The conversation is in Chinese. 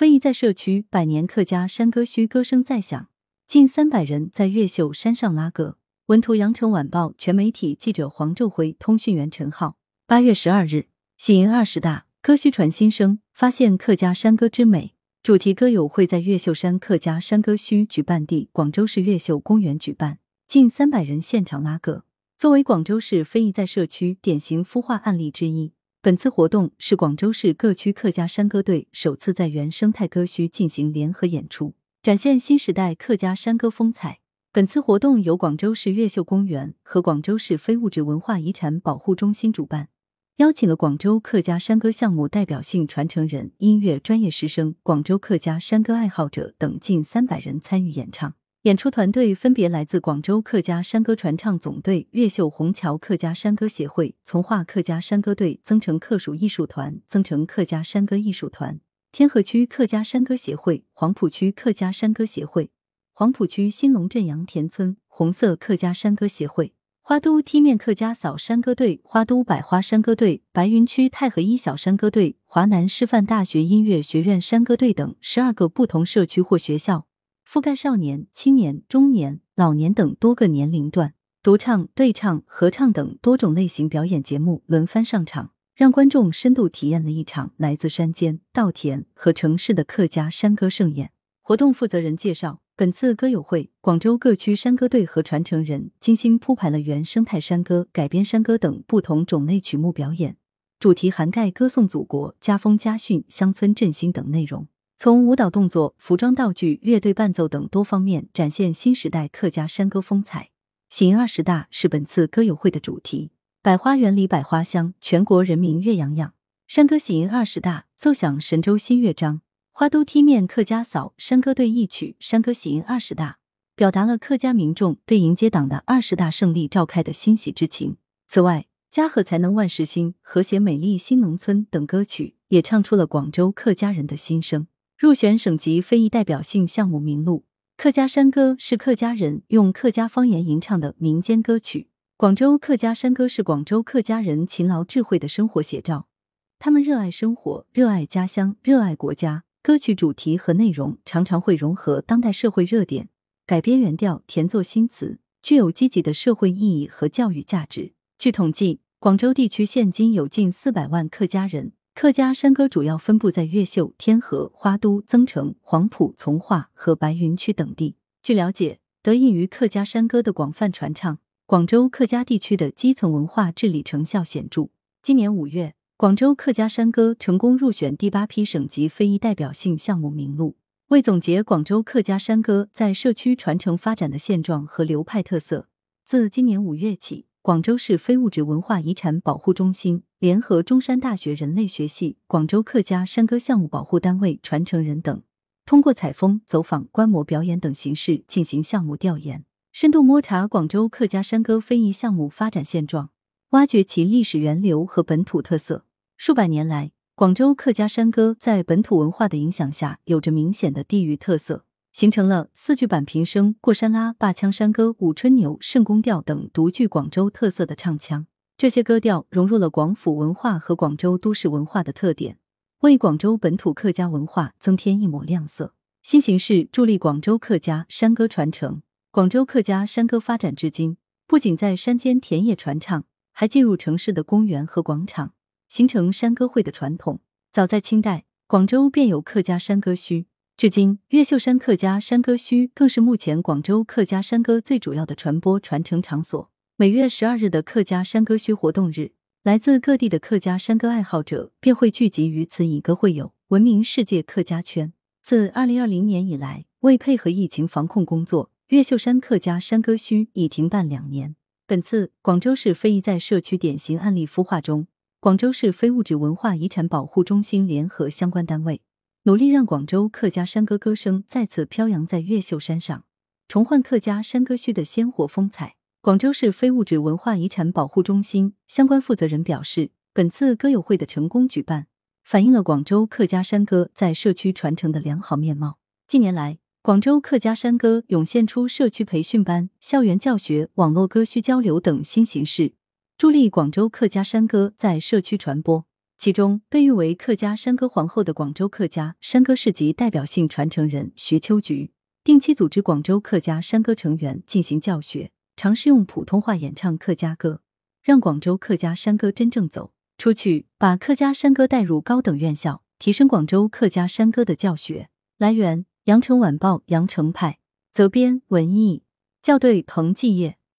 非遗在社区，百年客家山歌墟歌声在响，近三百人在越秀山上拉歌。文图：羊城晚报全媒体记者黄昼辉，通讯员陈浩。八月十二日，喜迎二十大，歌墟传新声，发现客家山歌之美。主题歌友会在越秀山客家山歌墟举办地广州市越秀公园举办，近三百人现场拉歌。作为广州市非遗在社区典型孵化案例之一，本次活动是广州市各区客家山歌队首次在原生态歌墟进行联合演出，展现新时代客家山歌风采。本次活动由广州市越秀公园和广州市非物质文化遗产保护中心主办，邀请了广州客家山歌项目代表性传承人、音乐专业师生、广州客家山歌爱好者等近三百人参与演唱。演出团队分别来自广州客家山歌传唱总队、越秀虹桥客家山歌协会、从化客家山歌队、增城客属艺术团、增城客家山歌艺术团、天河区客家山歌协会、黄埔区客家山歌协会。黄埔区新龙镇杨田村红色客家山歌协会、花都梯面客家扫山歌队、花都百花山歌队、白云区太和一小山歌队、华南师范大学音乐学院山歌队等十二个不同社区或学校，覆盖少年、青年、中年、老年等多个年龄段，独唱、对唱、合唱等多种类型表演节目轮番上场，让观众深度体验了一场来自山间、稻田和城市的客家山歌盛宴。活动负责人介绍。本次歌友会，广州各区山歌队和传承人精心铺排了原生态山歌、改编山歌等不同种类曲目表演，主题涵盖歌颂祖国、家风家训、乡村振兴等内容，从舞蹈动作、服装道具、乐队伴奏等多方面展现新时代客家山歌风采。喜迎二十大是本次歌友会的主题，百花园里百花香，全国人民乐洋洋。山歌喜迎二十大，奏响神州新乐章。花都梯面客家扫山歌队一曲《山歌喜迎二十大》，表达了客家民众对迎接党的二十大胜利召开的欣喜之情。此外，《家和才能万事兴》《和谐美丽新农村》等歌曲也唱出了广州客家人的心声。入选省级非遗代表性项目名录，客家山歌是客家人用客家方言吟唱的民间歌曲。广州客家山歌是广州客家人勤劳智慧的生活写照，他们热爱生活，热爱家乡，热爱国家。歌曲主题和内容常常会融合当代社会热点，改编原调，填作新词，具有积极的社会意义和教育价值。据统计，广州地区现今有近四百万客家人，客家山歌主要分布在越秀、天河、花都、增城、黄埔、从化和白云区等地。据了解，得益于客家山歌的广泛传唱，广州客家地区的基层文化治理成效显著。今年五月。广州客家山歌成功入选第八批省级非遗代表性项目名录。为总结广州客家山歌在社区传承发展的现状和流派特色，自今年五月起，广州市非物质文化遗产保护中心联合中山大学人类学系、广州客家山歌项目保护单位传承人等，通过采风、走访、观摩表演等形式进行项目调研，深度摸查广州客家山歌非遗项目发展现状，挖掘其历史源流和本土特色。数百年来，广州客家山歌在本土文化的影响下，有着明显的地域特色，形成了四句板平声、过山拉、坝腔山歌、舞春牛、圣宫调等独具广州特色的唱腔。这些歌调融入了广府文化和广州都市文化的特点，为广州本土客家文化增添一抹亮色。新形势助力广州客家山歌传承。广州客家山歌发展至今，不仅在山间田野传唱，还进入城市的公园和广场。形成山歌会的传统，早在清代，广州便有客家山歌墟。至今，越秀山客家山歌墟更是目前广州客家山歌最主要的传播传承场所。每月十二日的客家山歌墟活动日，来自各地的客家山歌爱好者便会聚集于此以歌会友，闻名世界客家圈。自二零二零年以来，为配合疫情防控工作，越秀山客家山歌墟已停办两年。本次广州市非遗在社区典型案例孵化中。广州市非物质文化遗产保护中心联合相关单位，努力让广州客家山歌歌声再次飘扬在越秀山上，重焕客家山歌墟的鲜活风采。广州市非物质文化遗产保护中心相关负责人表示，本次歌友会的成功举办，反映了广州客家山歌在社区传承的良好面貌。近年来，广州客家山歌涌现出社区培训班、校园教学、网络歌墟交流等新形式。助力广州客家山歌在社区传播。其中，被誉为客家山歌皇后的广州客家山歌市级代表性传承人徐秋菊，定期组织广州客家山歌成员进行教学，尝试用普通话演唱客家歌，让广州客家山歌真正走出去，把客家山歌带入高等院校，提升广州客家山歌的教学。来源：羊城晚报羊城派，责编：文艺，校对：彭继业。